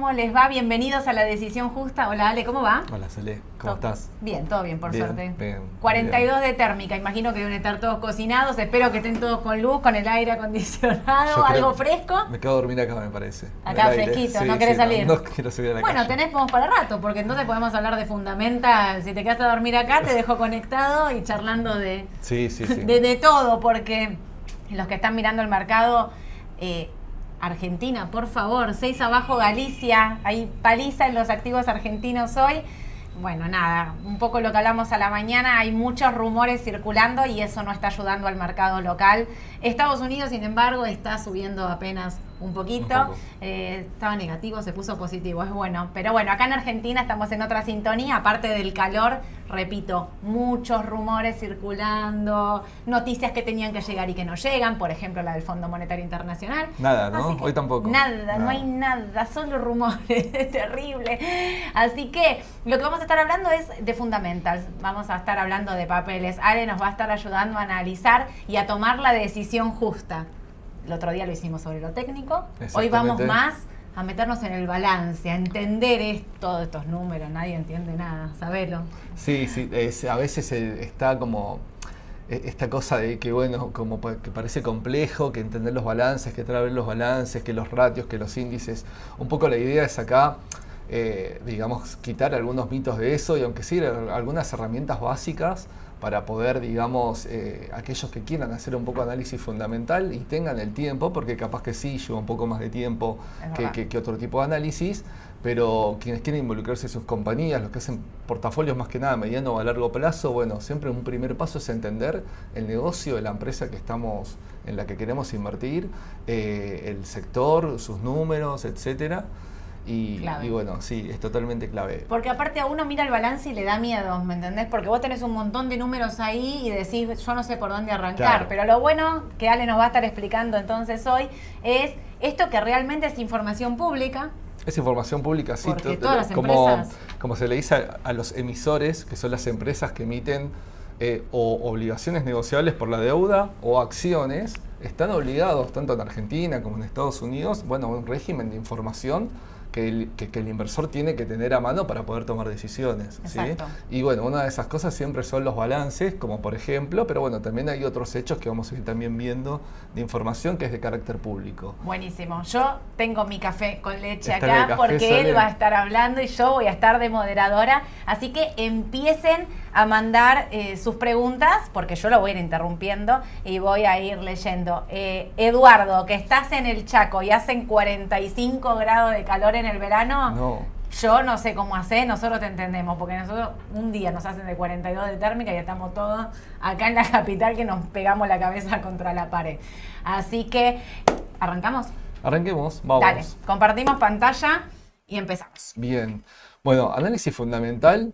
¿cómo les va? Bienvenidos a La Decisión Justa. Hola Ale, ¿cómo va? Hola Cele, ¿cómo estás? Bien, todo bien, por Bien, suerte. bien, 42 de térmica, imagino que deben estar todos cocinados, espero que estén todos con luz, con el aire acondicionado, Yo algo fresco. Me quedo a dormir acá, me parece. Acá fresquito, Sí, ¿no querés sí, salir? No, quiero subir a la Bueno, calle. tenés como para rato, porque entonces podemos hablar de fundamental. Si te quedas a dormir acá, te dejo conectado y charlando de, sí. de, de todo, porque los que están mirando el mercado, eh, Argentina, por favor, seis abajo Galicia, hay paliza en los activos argentinos hoy. Bueno, nada, un poco lo que hablamos a la mañana, hay muchos rumores circulando y eso no está ayudando al mercado local. Estados Unidos, sin embargo, está subiendo apenas un poquito. Eh, estaba negativo, se puso positivo, es bueno. Pero bueno, acá en Argentina estamos en otra sintonía, aparte del calor, repito, muchos rumores circulando, noticias que tenían que llegar y que no llegan, por ejemplo la del Fondo Monetario Internacional. Nada, ¿no? Hoy tampoco. Nada, Nada. no hay nada, solo rumores, es terrible. Así que lo que vamos a estar hablando es de fundamentals, vamos a estar hablando de papeles. Ale nos va a estar ayudando a analizar y a tomar la decisión justa. El otro día lo hicimos sobre lo técnico, hoy vamos más a meternos en el balance, a entender es- todos estos números, nadie entiende nada, sabelo. Sí, sí, es- a veces eh, está como eh, esta cosa de que, bueno, como que parece complejo, que entender los balances, que traer los balances, que los ratios, que los índices. Un poco la idea es acá, eh, digamos, quitar algunos mitos de eso y aunque sí, algunas herramientas básicas para poder, digamos, eh, aquellos que quieran hacer un poco de análisis fundamental y tengan el tiempo, porque capaz que sí lleva un poco más de tiempo que, verdad. que- que otro tipo de análisis, pero quienes quieren involucrarse en sus compañías, los que hacen portafolios más que nada mediano o a largo plazo, bueno, siempre un primer paso es entender el negocio de la empresa que estamos, en la que queremos invertir, eh, el sector, sus números, etcétera. Y, bueno, sí, es totalmente clave. Porque aparte a uno mira el balance y le da miedo, ¿me entendés? Porque vos tenés un montón de números ahí y decís, yo no sé por dónde arrancar. Claro. Pero lo bueno que Ale nos va a estar explicando entonces hoy es esto que realmente es información pública. Es información pública, sí, Porque to- todas las como, empresas- como se le dice a, a los emisores, que son las empresas que emiten eh, o obligaciones negociables por la deuda o acciones, están obligados, tanto en Argentina como en Estados Unidos, bueno, a un régimen de información que el, que- que el inversor tiene que tener a mano para poder tomar decisiones. ¿sí? Y bueno, una de esas cosas siempre son los balances, como por ejemplo, pero bueno, también hay otros hechos que vamos a ir también viendo de información que es de carácter público. Buenísimo. Yo tengo mi café con leche Está acá porque él va a estar hablando y yo voy a estar de moderadora. Así que empiecen a mandar eh, sus preguntas porque yo lo voy a ir interrumpiendo y voy a ir leyendo. Eh, Eduardo, que estás en el Chaco y hacen 45 grados de calor en el verano. No. Yo no sé cómo hacer, nosotros te entendemos, porque nosotros un día nos hacen de 42 de térmica y estamos todos acá en la capital que nos pegamos la cabeza contra la pared. Así que, ¿arrancamos? Arranquemos, vamos. Dale, compartimos pantalla y empezamos. Bien. Bueno, análisis fundamental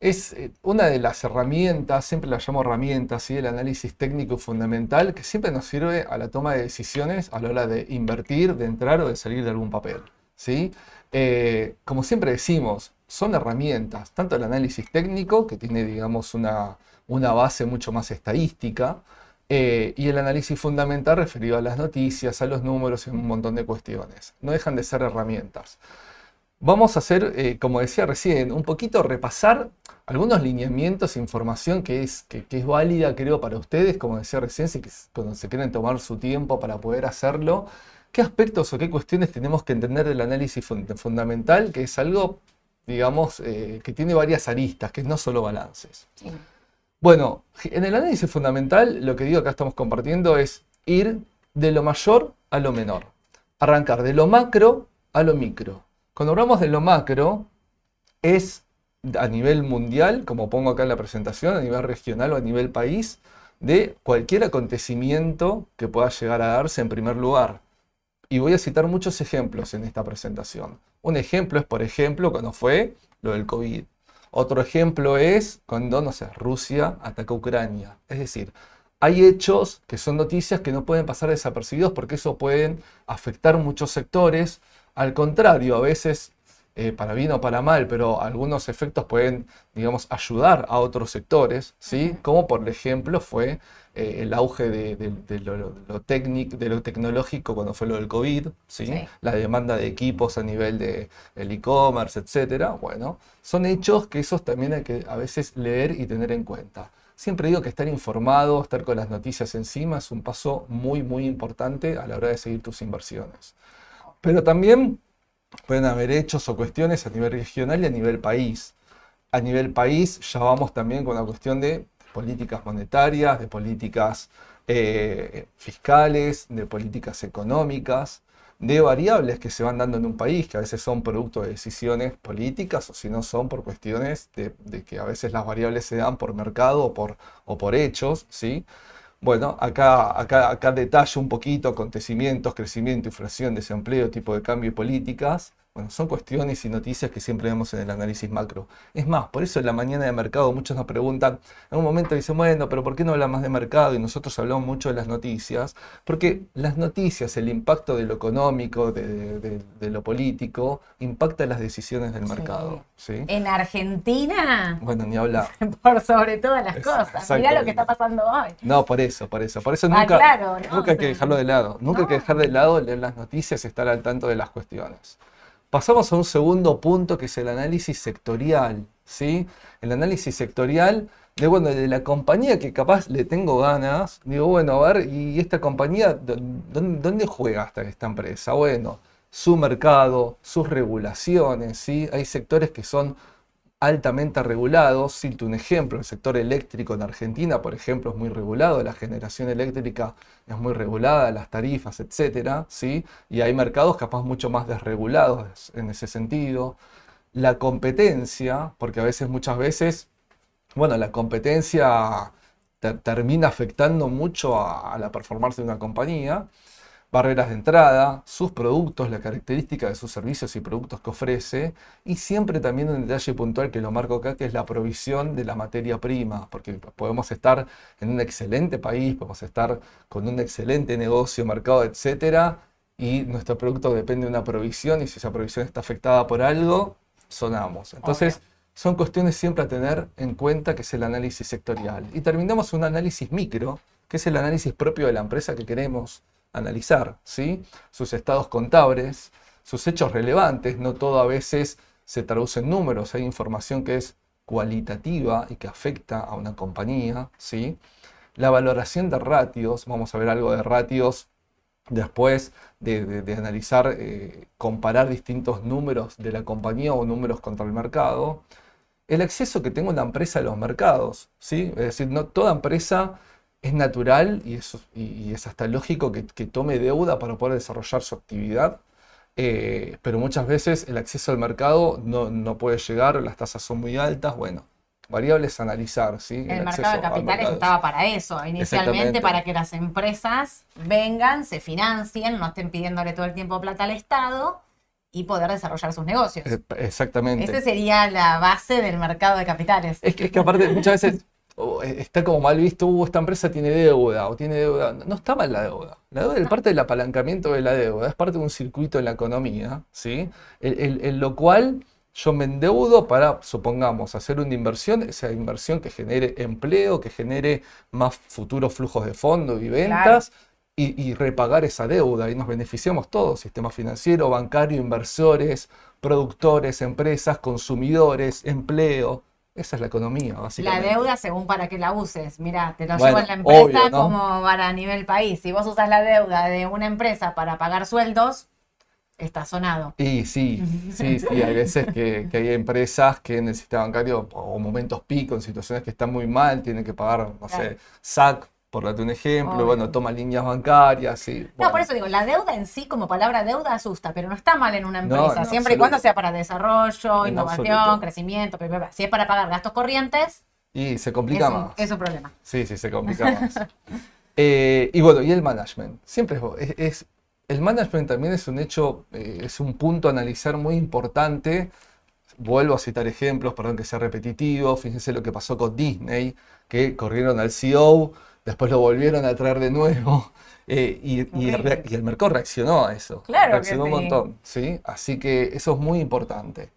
es eh, una de las herramientas, siempre la llamo herramientas, ¿sí? el análisis técnico fundamental, que siempre nos sirve a la toma de decisiones a la hora de invertir, de entrar o de salir de algún papel. ¿sí? Eh, como siempre decimos, son herramientas, tanto el análisis técnico, que tiene, digamos, una, una base mucho más estadística, eh, y el análisis fundamental referido a las noticias, a los números y un montón de cuestiones. No dejan de ser herramientas. Vamos a hacer, eh, como decía recién, un poquito repasar algunos lineamientos e información que es, que, que es válida, creo, para ustedes, como decía recién, si cuando se quieren tomar su tiempo para poder hacerlo. ¿Qué aspectos o qué cuestiones tenemos que entender del análisis fun- fundamental? Que es algo, digamos, eh, que tiene varias aristas, que no solo balances. Bueno, en el análisis fundamental, lo que digo acá estamos compartiendo es ir de lo mayor a lo menor. Arrancar de lo macro a lo micro. Cuando hablamos de lo macro, es a nivel mundial, como pongo acá en la presentación, a nivel regional o a nivel país, de cualquier acontecimiento que pueda llegar a darse en primer lugar. Y voy a citar muchos ejemplos en esta presentación. Un ejemplo es, por ejemplo, cuando fue lo del COVID. Otro ejemplo es cuando, no sé, Rusia ataca a Ucrania. Es decir, hay hechos que son noticias que no pueden pasar desapercibidos porque eso pueden afectar muchos sectores. Al contrario, a veces eh, para bien o para mal, pero algunos efectos pueden, digamos, ayudar a otros sectores, ¿sí? Como por ejemplo fue eh, el auge de, lo, técnico, de lo tecnológico cuando fue lo del COVID, ¿sí? La demanda de equipos a nivel de e-commerce, etcétera. Bueno, son hechos que esos también hay que a veces leer y tener en cuenta. Siempre digo que estar informado, estar con las noticias encima es un paso muy, muy importante a la hora de seguir tus inversiones. Pero también pueden haber hechos o cuestiones a nivel regional y a nivel país. A nivel país ya vamos también con la cuestión de políticas monetarias, de políticas eh, fiscales, de políticas económicas, de variables que se van dando en un país, que a veces son producto de decisiones políticas o si no son por cuestiones de, que a veces las variables se dan por mercado o por, o por hechos, ¿sí? Bueno, acá, acá, acá detallo un poquito acontecimientos, crecimiento, inflación, desempleo, tipo de cambio y políticas. Bueno, son cuestiones y noticias que siempre vemos en el análisis macro. Es más, por eso en la mañana de mercado muchos nos preguntan, en un momento dicen, bueno, pero ¿por qué no habla más de mercado? Y nosotros hablamos mucho de las noticias, porque las noticias, el impacto de lo económico, de, lo político, impacta las decisiones del mercado. ¿sí? En Argentina, bueno, ni hablar. por sobre todas las cosas. Mirá lo que está pasando hoy. No, por eso, por eso. Por eso ah, nunca, nunca hay que dejarlo de lado. Nunca hay que dejar de lado leer las noticias y estar al tanto de las cuestiones. Pasamos a un segundo punto que es el análisis sectorial. ¿sí? El análisis sectorial de, bueno, de la compañía que capaz le tengo ganas. Digo, bueno, a ver, ¿y esta compañía dónde, juega hasta esta empresa? Bueno, su mercado, sus regulaciones. ¿sí? Hay sectores que son altamente regulados. Cito un ejemplo, el sector eléctrico en Argentina, por ejemplo, es muy regulado, la generación eléctrica es muy regulada, las tarifas, etcétera, ¿sí? Y hay mercados capaz mucho más desregulados en ese sentido. La competencia, porque a veces, muchas veces, bueno, la competencia termina afectando mucho a la performance de una compañía barreras de entrada, sus productos, la característica de sus servicios y productos que ofrece, y siempre también un detalle puntual que lo marco acá, que es la provisión de la materia prima, porque podemos estar en un excelente país, podemos estar con un excelente negocio, mercado, etcétera, y nuestro producto depende de una provisión, y si esa provisión está afectada por algo, sonamos. Entonces, son cuestiones siempre a tener en cuenta, que es el análisis sectorial. Y terminamos un análisis micro, que es el análisis propio de la empresa que queremos analizar, ¿sí? Sus estados contables, sus hechos relevantes, no todo a veces se traduce en números, hay información que es cualitativa y que afecta a una compañía, ¿sí? La valoración de ratios, vamos a ver algo de ratios después de, analizar, eh, comparar distintos números de la compañía o números contra el mercado. El acceso que tenga una empresa a los mercados, ¿sí? Es decir, no toda empresa es natural y, eso, y, es hasta lógico que, tome deuda para poder desarrollar su actividad, eh, pero muchas veces el acceso al mercado no, puede llegar, las tasas son muy altas, bueno, variables a analizar. ¿sí? El, mercado de capitales estaba para eso, inicialmente para que las empresas vengan, se financien, no estén pidiéndole todo el tiempo plata al Estado y poder desarrollar sus negocios. Exactamente. Esa sería la base del mercado de capitales. Es que, es que aparte muchas veces eh, está como mal visto, uh, esta empresa tiene deuda o tiene deuda. No está mal la deuda. La deuda es parte del apalancamiento de la deuda, es parte de un circuito en la economía, ¿sí? En, lo cual yo me endeudo para, supongamos, hacer una inversión, esa inversión que genere empleo, que genere más futuros flujos de fondos y ventas. Y, y, repagar esa deuda y nos beneficiamos todos, sistema financiero, bancario, inversores, productores, empresas, consumidores, empleo. Esa es la economía, básicamente. La deuda según para que la uses. Mira, te lo llevo en la empresa como para nivel país. Si vos usas la deuda de una empresa para pagar sueldos, está sonado. Y sí, sí, sí. Hay veces que, hay empresas que en el sistema bancario, o momentos pico, en situaciones que están muy mal, tienen que pagar, no sé, SAC por darte un ejemplo, bueno, toma líneas bancarias. y No, por eso digo, la deuda en sí como palabra deuda asusta, pero no está mal en una empresa, siempre y cuando sea para desarrollo, innovación, crecimiento, si es para pagar gastos corrientes. Y se complica más. Es un problema. Sí, sí, se complica más. Eh, y bueno, y el management. Siempre es, el management también es un hecho, eh, es un punto a analizar muy importante. Vuelvo a citar ejemplos, perdón que sea repetitivo. Fíjense lo que pasó con Disney, que corrieron al CEO después lo volvieron a traer de nuevo. eh, y, y el, Horrible. y el mercado reaccionó a eso. Claro que reaccionó un montón. ¿sí? Así que eso es muy importante.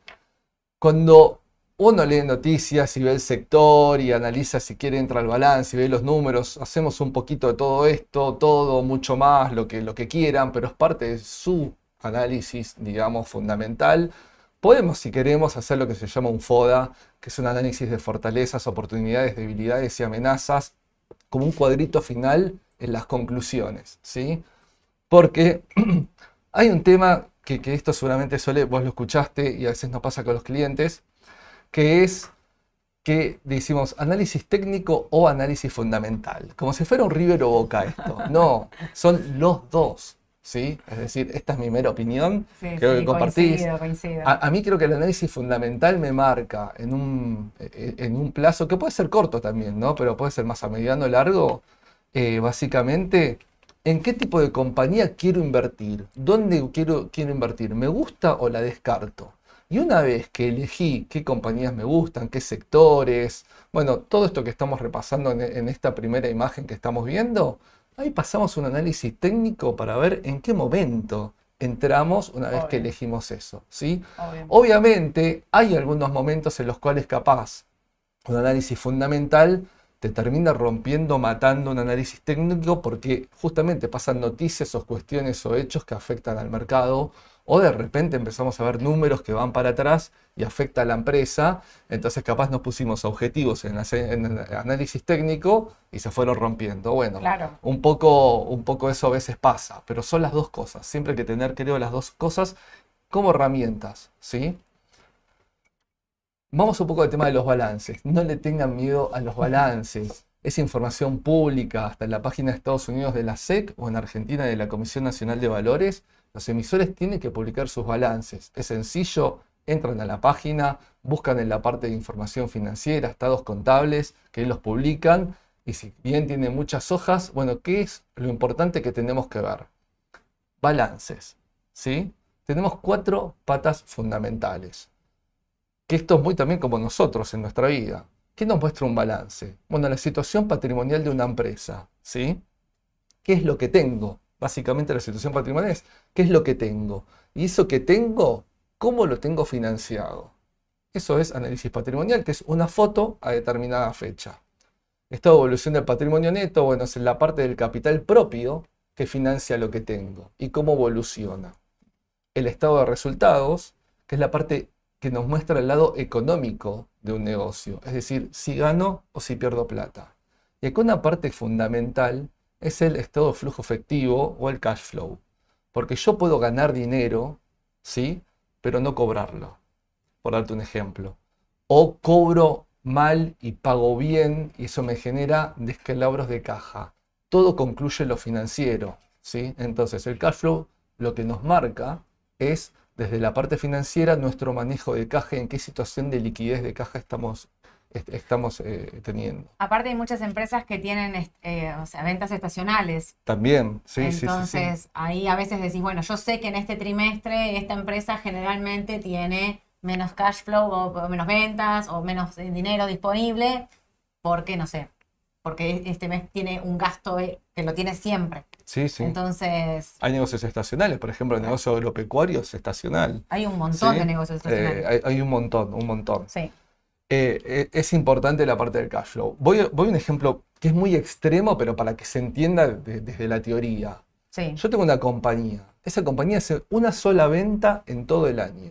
Cuando uno lee noticias y ve el sector y analiza si quiere entra al balance y ve los números, hacemos un poquito de todo esto, todo, mucho más, lo que, lo que quieran, pero es parte de su análisis, digamos, fundamental. Podemos, si queremos, hacer lo que se llama un FODA, que es un análisis de fortalezas, oportunidades, debilidades y amenazas, como un cuadrito final en las conclusiones, ¿sí? Porque hay un tema que, que esto seguramente suele, vos lo escuchaste y a veces nos pasa con los clientes, que es que decimos análisis técnico o análisis fundamental, como si fuera un River o Boca esto. No, son los dos, ¿sí? Es decir, esta es mi mera opinión, Sí, creo sí, que compartís. coincido, coincido. A, a mí creo que el análisis fundamental me marca en un, eh, en un plazo que puede ser corto también, ¿no? Pero puede ser más a mediano o largo, eh, básicamente, ¿en qué tipo de compañía quiero invertir? ¿Dónde quiero, quiero invertir? ¿Me gusta o la descarto? Y una vez que elegí qué compañías me gustan, qué sectores, bueno, todo esto que estamos repasando en, en esta primera imagen que estamos viendo, ahí pasamos un análisis técnico para ver en qué momento entramos una vez que elegimos eso, ¿sí? Obvio. Obviamente hay algunos momentos en los cuales capaz un análisis fundamental te termina rompiendo, matando un análisis técnico porque justamente pasan noticias o cuestiones o hechos que afectan al mercado o de repente empezamos a ver números que van para atrás y afecta a la empresa, entonces capaz nos pusimos objetivos en, en el análisis técnico y se fueron rompiendo. Bueno, Claro. un poco, un poco eso a veces pasa, pero son las dos cosas. Siempre hay que tener, creo, las dos cosas como herramientas, ¿sí? Vamos un poco al tema de los balances. No le tengan miedo a los balances. Es información pública, hasta en la página de Estados Unidos de la SEC o en Argentina de la Comisión Nacional de Valores. Los emisores tienen que publicar sus balances. Es sencillo, entran a la página, buscan en la parte de información financiera, estados contables, que los publican. Y si bien tiene muchas hojas, bueno, ¿qué es lo importante que tenemos que ver? Balances, ¿sí? Tenemos cuatro patas fundamentales que esto es muy también como nosotros en nuestra vida. ¿Qué nos muestra un balance? Bueno, la situación patrimonial de una empresa, ¿sí? ¿Qué es lo que tengo? Básicamente la situación patrimonial es ¿qué es lo que tengo? Y eso que tengo, ¿cómo lo tengo financiado? Eso es análisis patrimonial, que es una foto a determinada fecha. Esta evolución del patrimonio neto, bueno, es la parte del capital propio que financia lo que tengo y cómo evoluciona. El estado de resultados, que es la parte que nos muestra el lado económico de un negocio, es decir, si gano o si pierdo plata. Y acá una parte fundamental es el estado de flujo efectivo o el cash flow, porque yo puedo ganar dinero, ¿sí? Pero no cobrarlo, por darte un ejemplo. O cobro mal y pago bien y eso me genera descalabros de caja. Todo concluye lo financiero, ¿sí? Entonces el cash flow lo que nos marca es desde la parte financiera nuestro manejo de caja, en qué situación de liquidez de caja estamos, est- estamos eh, teniendo. Aparte hay muchas empresas que tienen eh, o sea, ventas estacionales. También, sí, sí, sí, sí. Entonces, ahí a veces decís, bueno, yo sé que en este trimestre esta empresa generalmente tiene menos cash flow o, menos ventas o menos eh, dinero disponible porque, no sé, porque este mes tiene un gasto eh, que lo tiene siempre. Sí, sí. Entonces, Hay negocios estacionales, por ejemplo, el negocio agropecuario es estacional. hay un montón Sí, de negocios Eh, estacionales. hay, hay un montón, un montón. Sí, Eh, eh, es importante la parte del cash flow. Voy, a- voy a un ejemplo que es muy extremo, pero para que se entienda de- desde la teoría. sí. Yo tengo una compañía. Esa compañía hace una sola venta en todo el año.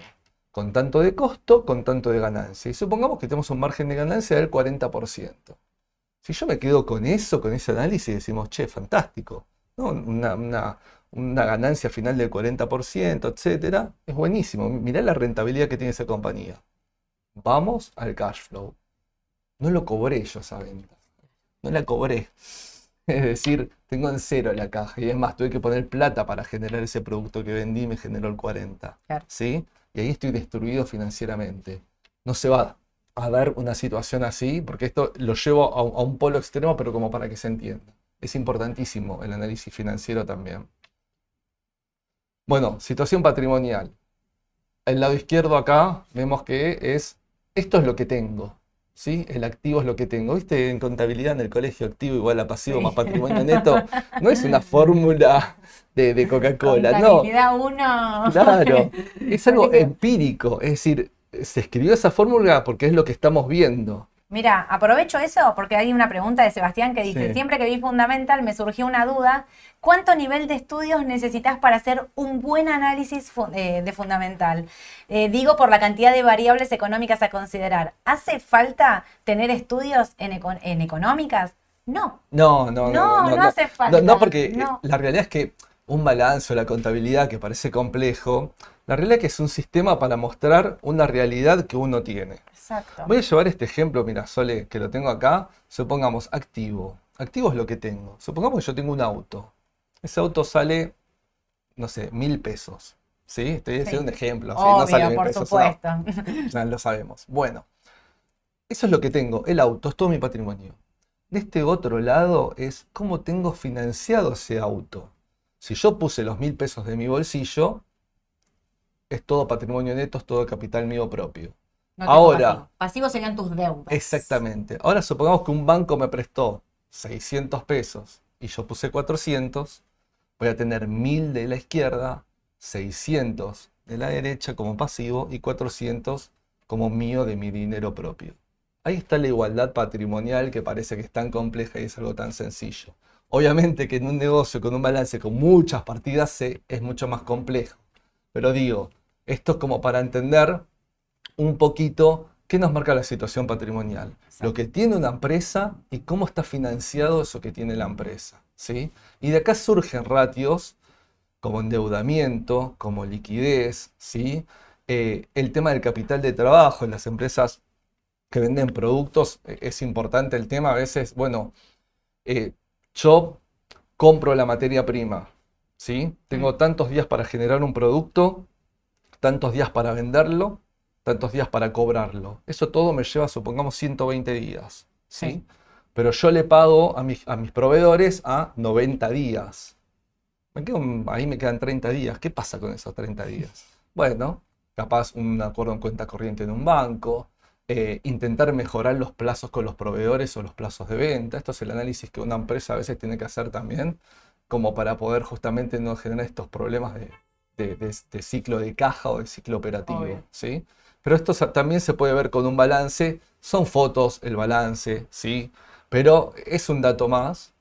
Con tanto de costo, con tanto de ganancia. Y supongamos que tenemos un margen de ganancia del 40%. Si yo me quedo con eso, con ese análisis, decimos, che, fantástico. ¿no? Una, una- una ganancia final del 40%, etcétera, es buenísimo. Mirá la rentabilidad que tiene esa compañía. Vamos al cash flow. No lo cobré yo esa venta. No la cobré. Es decir, tengo en cero la caja. Y es más, tuve que poner plata para generar ese producto que vendí y me generó el 40. Claro. ¿Sí? Y ahí estoy destruido financieramente. No se va a dar una situación así, porque esto lo llevo a un, a un polo extremo, pero como para que se entienda. Es importantísimo el análisis financiero también. Bueno, situación patrimonial. El lado izquierdo acá vemos que es, esto es lo que tengo. ¿sí? El activo es lo que tengo. ¿Viste? En contabilidad en el colegio, activo igual a pasivo más patrimonio neto. No es una fórmula de, de Coca-Cola, no. Contabilidad uno. Claro, es algo empírico. Es decir, se escribió esa fórmula porque es lo que estamos viendo. Mira, aprovecho eso porque hay una pregunta de Sebastián que dice, Sí. siempre que vi Fundamental me surgió una duda, ¿cuánto nivel de estudios necesitas para hacer un buen análisis fu- eh, de Fundamental? Eh, digo por la cantidad de variables económicas a considerar. ¿Hace falta tener estudios en, eco- en económicas? No. No, no, No, no hace falta, No, no, porque eh, no. la realidad es que un balance o la contabilidad que parece complejo, la realidad es que es un sistema para mostrar una realidad que uno tiene. Exacto. Voy a llevar este ejemplo, mira, Sole, que lo tengo acá. Supongamos activo. Activo es lo que tengo. Supongamos que yo tengo un auto. Ese auto sale, no sé, mil pesos. ¿Sí? Estoy haciendo un ejemplo. ¿sí? No sale mil por pesos supuesto. Lo sabemos. Bueno, eso es lo que tengo. El auto es todo mi patrimonio. De este otro lado es cómo tengo financiado ese auto. Si yo puse los mil pesos de mi bolsillo, es todo patrimonio neto, es todo capital mío propio. No Ahora. pasivo. Pasivos serían tus deudas. Exactamente. Ahora supongamos que un banco me prestó 600 pesos y yo puse 400, voy a tener 1000 de la izquierda, 600 de la derecha como pasivo y 400 como mío de mi dinero propio. Ahí está la igualdad patrimonial que parece que es tan compleja y es algo tan sencillo. Obviamente que en un negocio con un balance con muchas partidas es mucho más complejo. Pero digo, esto es como para entender un poquito qué nos marca la situación patrimonial, lo que tiene una empresa y cómo está financiado eso que tiene la empresa, ¿sí? Y de acá surgen ratios como endeudamiento, como liquidez, ¿sí? Eh, el tema del capital de trabajo en las empresas que venden productos, eh, es importante el tema a veces, bueno, eh, yo compro la materia prima, ¿sí? Tengo tantos días para generar un producto, tantos días para venderlo, tantos días para cobrarlo. Eso todo me lleva, supongamos, 120 días, ¿sí? Sí. Pero yo le pago a mis, a mis proveedores a 90 días. Me quedo, ahí me quedan 30 días. ¿Qué pasa con esos 30 días? Bueno, capaz un acuerdo en cuenta corriente en un banco, eh, intentar mejorar los plazos con los proveedores o los plazos de venta. Esto es el análisis que una empresa a veces tiene que hacer también, como para poder justamente no generar estos problemas de, de- de- de ciclo de caja o de ciclo operativo, Obvio. ¿sí? Pero esto también se puede ver con un balance. Son fotos, el balance, ¿sí? Pero es un dato más.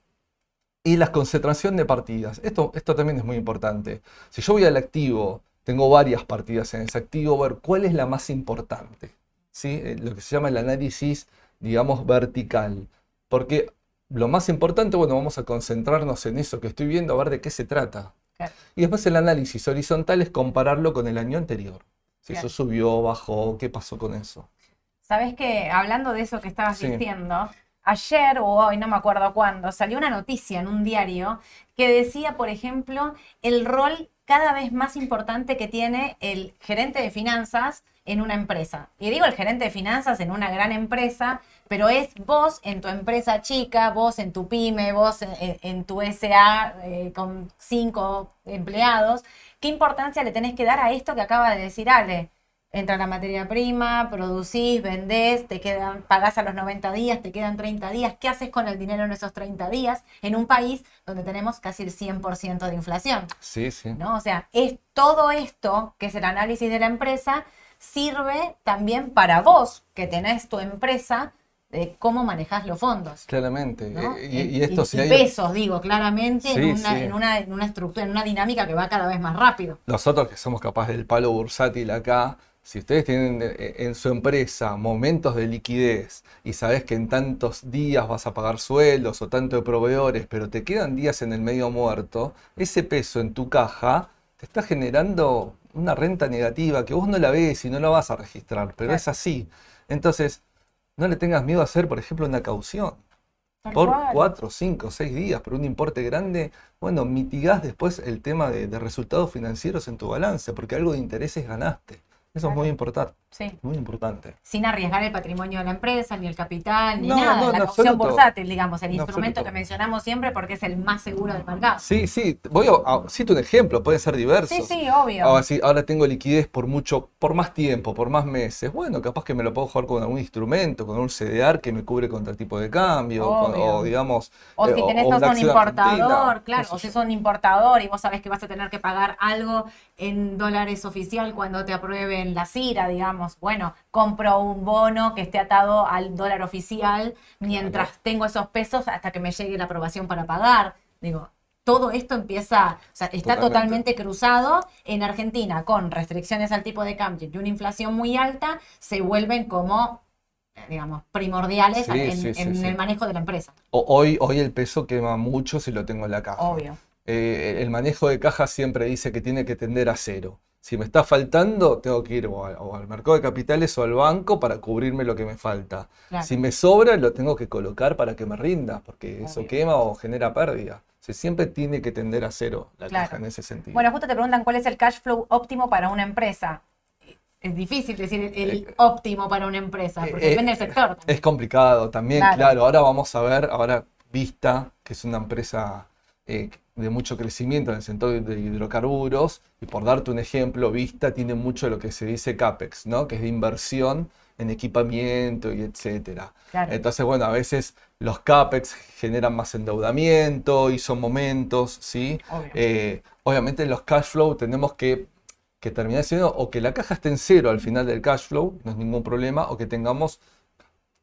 Y la concentración de partidas. Esto, esto también es muy importante. Si yo voy al activo, tengo varias partidas en ese activo, ver cuál es la más importante. ¿sí? Eh, Lo que se llama el análisis, digamos, vertical. Porque lo más importante, bueno, vamos a concentrarnos en eso que estoy viendo, a ver de qué se trata. Claro. Y después el análisis horizontal es compararlo con el año anterior. Si Claro. eso subió, bajó, qué pasó con eso. Sabes que hablando de eso que estabas Sí. diciendo, ayer o hoy, no me acuerdo cuándo, salió una noticia en un diario que decía, por ejemplo, el rol cada vez más importante que tiene el gerente de finanzas en una empresa. Y digo el gerente de finanzas en una gran empresa, pero es vos en tu empresa chica, vos en tu pyme, vos en, tu SA eh, con cinco empleados. ¿Qué importancia le tenés que dar a esto que acaba de decir Ale? Entra la materia prima, producís, vendés, te quedan, pagás a los 90 días, te quedan 30 días. ¿Qué haces con el dinero en esos 30 días en un país donde tenemos casi el 100% de inflación? Sí, sí. ¿no? O sea, es todo esto, que es el análisis de la empresa, sirve también para vos, que tenés tu empresa, de cómo manejás los fondos. Claramente. ¿no? Eh, Y, y esto pesos, digo, claramente, Sí, en, una, sí. en, una, en una estructura, en una dinámica que va cada vez más rápido. Nosotros que somos capaces del palo bursátil acá, si ustedes tienen eh, en su empresa momentos de liquidez y sabes que en tantos días vas a pagar sueldos o tanto de proveedores, pero te quedan días en el medio muerto, ese peso en tu caja te está generando una renta negativa que vos no la ves y no la vas a registrar, pero Claro. es así. Entonces, no le tengas miedo a hacer, por ejemplo, una caución Tal por cual. cuatro, cinco, seis días, por un importe grande, bueno, mitigás después el tema de, de resultados financieros en tu balance, porque algo de intereses ganaste. Eso es muy importante. Sí. Muy importante. Sin arriesgar el patrimonio de la empresa, ni el capital, ni No, nada. no, la opción bursátil, digamos, el En instrumento absoluto. que mencionamos siempre porque es el más seguro del mercado. Sí, sí. Voy a, a- cito un ejemplo, pueden ser diversos. Sí, sí, obvio. Ahora, sí, ahora tengo liquidez por mucho, por más tiempo, por más meses. Bueno, capaz que me lo puedo jugar con algún instrumento, con un CDR que me cubre contra el tipo de cambio, con- o digamos. O eh, si tenés una sos un importador, argentina, claro, o si sos un importador y vos sabés que vas a tener que pagar algo en dólares oficial cuando te aprueben la CIRA, digamos. Bueno, compro un bono que esté atado al dólar oficial mientras Claro. tengo esos pesos hasta que me llegue la aprobación para pagar. Digo, todo esto empieza, o sea, está Totalmente. totalmente cruzado en Argentina con restricciones al tipo de cambio y una inflación muy alta, se vuelven como, digamos, primordiales Sí, en, sí, sí, en sí. el manejo de la empresa. O- Hoy, hoy el peso quema mucho si lo tengo en la caja. Obvio. Eh, el manejo de caja siempre dice que tiene que tender a cero. Si me está faltando, tengo que ir o, al mercado de capitales o al banco para cubrirme lo que me falta. Claro. Si me sobra, lo tengo que colocar para que me rinda, porque eso Obvio. quema o genera pérdida. O sea, siempre tiene que tender a cero la Claro. caja en ese sentido. Bueno, justo te preguntan cuál es el cash flow óptimo para una empresa. Es difícil decir el, Eh, óptimo para una empresa, porque eh, depende del sector. también. Es complicado también, Claro. claro. Ahora vamos a ver, ahora Vista, que es una empresa eh, de mucho crecimiento en el sector de hidrocarburos, y por darte un ejemplo, Vista tiene mucho de lo que se dice CAPEX, ¿no? Que es de inversión en equipamiento y etcétera. Claro. Entonces, bueno, a veces los CAPEX generan más endeudamiento y son momentos, ¿sí? Obvio. Eh, obviamente los cash flow tenemos que, que terminar siendo o que la caja esté en cero al final del cash flow, no es ningún problema, o que tengamos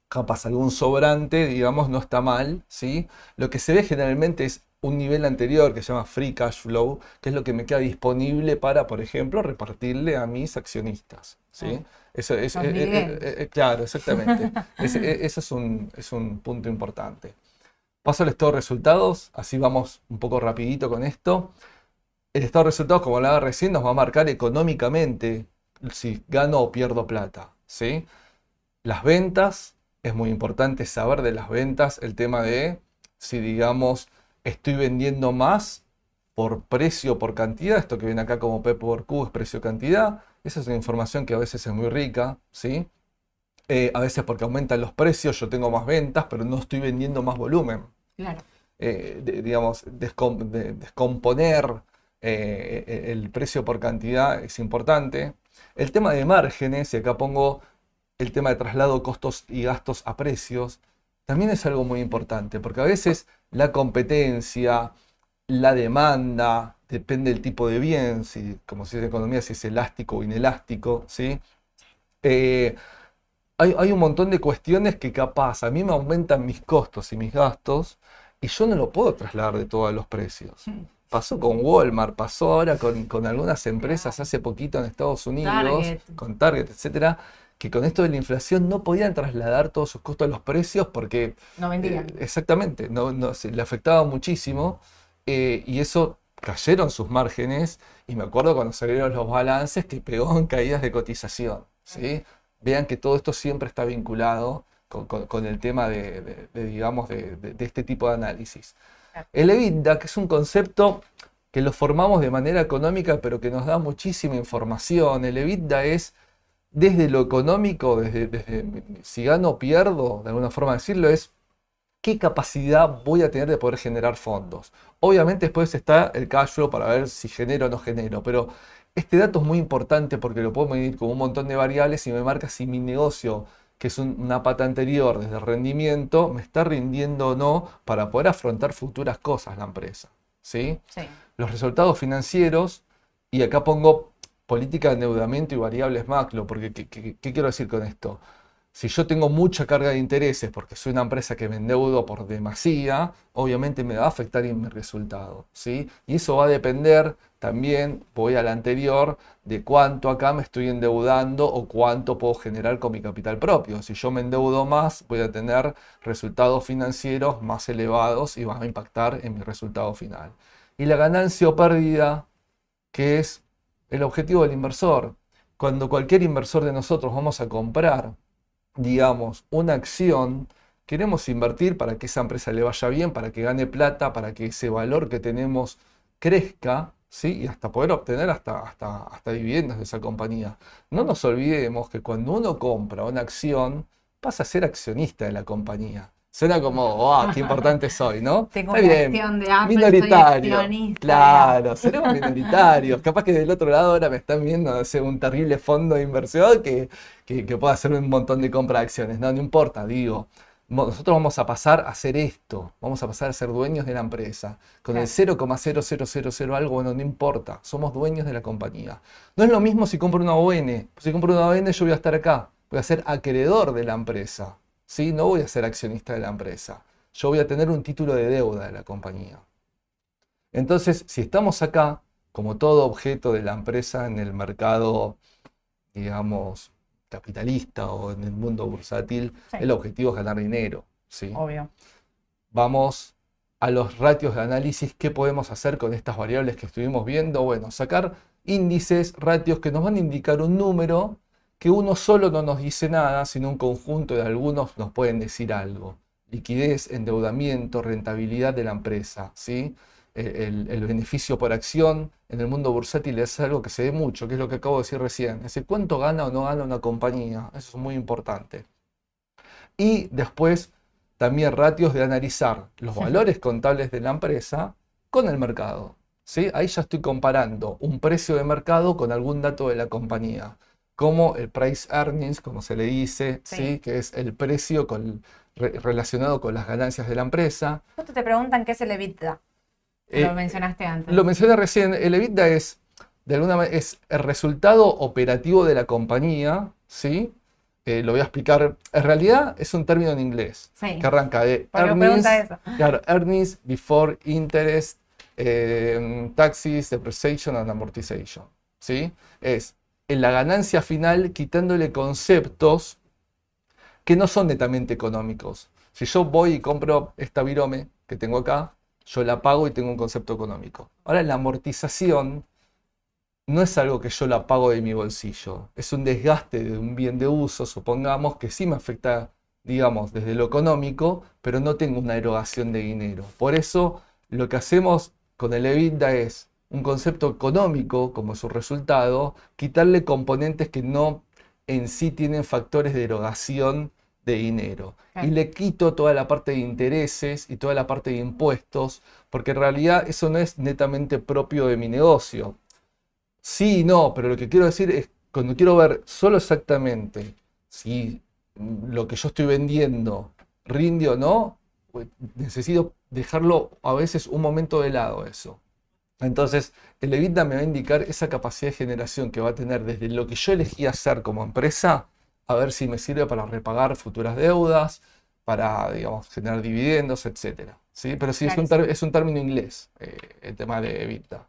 capaz algún sobrante, digamos, no está mal, ¿sí? Lo que se ve generalmente es un nivel anterior que se llama free cash flow, que es lo que me queda disponible para, por ejemplo, repartirle a mis accionistas, ¿sí? Ah. Eso es, eh, eh, eh, claro, exactamente. Ese, eso es un, es un punto importante. Paso al estado de resultados, así vamos un poco rapidito con esto. El estado de resultados, como hablaba recién, nos va a marcar económicamente si gano o pierdo plata, ¿sí? Las ventas, es muy importante saber de las ventas el tema de si, digamos, estoy vendiendo más por precio, por cantidad, esto que viene acá como P por Q es precio-cantidad, esa es una información que a veces es muy rica, ¿sí? Eh, a veces porque aumentan los precios, yo tengo más ventas, pero no estoy vendiendo más volumen Claro. eh, de- digamos, descom- de- descomponer eh, el precio por cantidad es importante. El tema de márgenes, y acá pongo el tema de traslado costos y gastos a precios, también es algo muy importante, porque a veces la competencia, la demanda, depende del tipo de bien, si, como dice en economía, si es elástico o inelástico, ¿sí? Eh, hay, hay un montón de cuestiones que capaz a mí me aumentan mis costos y mis gastos y yo no lo puedo trasladar de todos los precios. Pasó con Walmart, pasó ahora con, con algunas empresas hace poquito en Estados Unidos, Target. con Target, etcétera, que con esto de la inflación no podían trasladar todos sus costos a los precios porque No vendían. eh, exactamente, no, no, se le afectaba muchísimo eh, y eso cayeron sus márgenes y me acuerdo cuando salieron los balances que pegó en caídas de cotización. ¿sí? Vean que todo esto siempre está vinculado con, con- con el tema de, de- de, digamos, de, de- este tipo de análisis. El EBITDA, que es un concepto que lo formamos de manera económica, pero que nos da muchísima información. El EBITDA es desde lo económico, desde, desde si gano o pierdo, de alguna forma decirlo, es qué capacidad voy a tener de poder generar fondos. Obviamente después está el cash flow para ver si genero o no genero, pero este dato es muy importante porque lo puedo medir con un montón de variables y me marca si mi negocio, que es un- una pata anterior desde el rendimiento, me está rindiendo o no para poder afrontar futuras cosas la empresa. ¿Sí? Sí. los resultados financieros, y acá pongo política de endeudamiento y variables macro, porque ¿qué, quiero decir con esto? Si yo tengo mucha carga de intereses porque soy una empresa que me endeudo por demasía, obviamente me va a afectar en mi resultado, ¿sí? Y eso va a depender también, voy a la anterior, de cuánto acá me estoy endeudando o cuánto puedo generar con mi capital propio. Si yo me endeudo más, voy a tener resultados financieros más elevados y va a impactar en mi resultado final. Y la ganancia o pérdida, que es el objetivo del inversor. Cuando cualquier inversor de nosotros vamos a comprar, digamos, una acción, queremos invertir para que esa empresa le vaya bien, para que gane plata, para que ese valor que tenemos crezca, ¿sí? y hasta poder obtener hasta, hasta, hasta dividendos de esa compañía. No nos olvidemos que cuando uno compra una acción, pasa a ser accionista de la compañía. Suena como, oh, qué importante soy, ¿no? Tengo Está bien. acción de Apple, minoritario. claro, seremos minoritarios. Capaz que del otro lado ahora me están viendo un terrible fondo de inversión que, que, que pueda hacer un montón de compra de acciones. No, no importa, digo nosotros vamos a pasar a hacer esto, vamos a pasar a ser dueños de la empresa. Con el 0,0000 algo, bueno, no importa, somos dueños de la compañía. No es lo mismo si compro una ON. Si compro una ON yo voy a estar acá, voy a ser acreedor de la empresa. ¿Sí? No voy a ser accionista de la empresa. Yo voy a tener un título de deuda de la compañía. Entonces, si estamos acá, como todo objeto de la empresa en el mercado, digamos, capitalista o en el mundo bursátil, el objetivo es ganar dinero. ¿sí? Obvio. Vamos a los ratios de análisis, ¿qué podemos hacer con estas variables que estuvimos viendo? Bueno, sacar índices, ratios que nos van a indicar un número que uno solo no nos dice nada, sino un conjunto de algunos nos pueden decir algo. Liquidez, endeudamiento, rentabilidad de la empresa, ¿sí? el, beneficio por acción en el mundo bursátil es algo que se ve mucho, que es lo que acabo de decir recién. Es decir, cuánto gana o no gana una compañía. Eso es muy importante. Y después también ratios de analizar los valores contables de la empresa con el mercado. ¿sí? Ahí ya estoy comparando un precio de mercado con algún dato de la compañía, como el price earnings, como se le dice, sí. que es el precio relacionado con las ganancias de la empresa. Justo te preguntan qué es el EBITDA. Lo eh, mencionaste antes. Lo mencioné recién. El EBITDA es, de alguna manera, es el resultado operativo de la compañía, ¿sí? Eh, lo voy a explicar. En realidad es un término en inglés que arranca de earnings, earnings before interest, eh, taxes, depreciation and amortization. ¿sí? Es en la ganancia final quitándole conceptos que no son netamente económicos. Si yo voy y compro esta virome que tengo acá, yo la pago y tengo un concepto económico. Ahora la amortización no es algo que yo la pago de mi bolsillo, es un desgaste de un bien de uso, supongamos que sí me afecta, digamos, desde lo económico, pero no tengo una erogación de dinero. Por eso lo que hacemos con el EBITDA es un concepto económico como su resultado, quitarle componentes que no en sí tienen factores de erogación de dinero. Y le quito toda la parte de intereses y toda la parte de impuestos, porque en realidad eso no es netamente propio de mi negocio. Sí y no, pero lo que quiero decir es, cuando quiero ver solo exactamente si lo que yo estoy vendiendo rinde o no, pues, necesito dejarlo a veces un momento de lado eso. Entonces, el EBITDA me va a indicar esa capacidad de generación que va a tener desde lo que yo elegí hacer como empresa a ver si me sirve para repagar futuras deudas, para, digamos, generar dividendos, etc. ¿sí? Pero sí, es un, es un, término inglés, eh, el tema de EBITDA.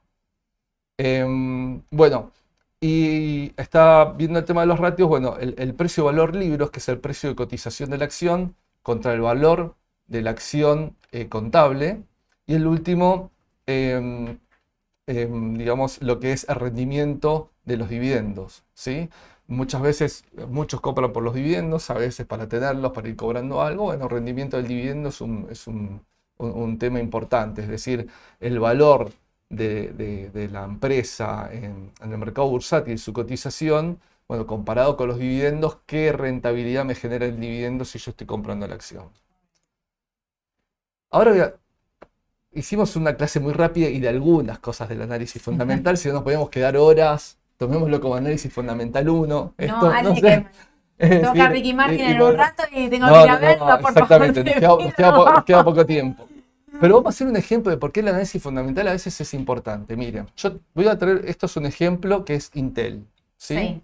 Em, bueno, y está viendo el tema de los ratios, bueno, el, precio-valor libros, que es el precio de cotización de la acción, contra el valor de la acción eh, contable. Y el último, em, em, digamos, lo que es el rendimiento de los dividendos, ¿sí? Muchas veces, muchos compran por los dividendos, a veces para tenerlos, para ir cobrando algo. Bueno, el rendimiento del dividendo es un, es un, tema importante, es decir, el valor de, la empresa en, el mercado bursátil su cotización, bueno, comparado con los dividendos, ¿qué rentabilidad me genera el dividendo si yo estoy comprando la acción? Ahora hicimos una clase muy rápida y de algunas cosas del análisis fundamental, si no nos podíamos quedar horas tomémoslo como análisis fundamental 1. No, no sé. que toca Ricky Martin en un rato y tengo que ir a verlo, por Exactamente, nos queda, poco tiempo. Pero vamos a hacer un ejemplo de por qué el análisis fundamental a veces es importante. Miren, yo voy a traer, esto es un ejemplo que es Intel. ¿sí?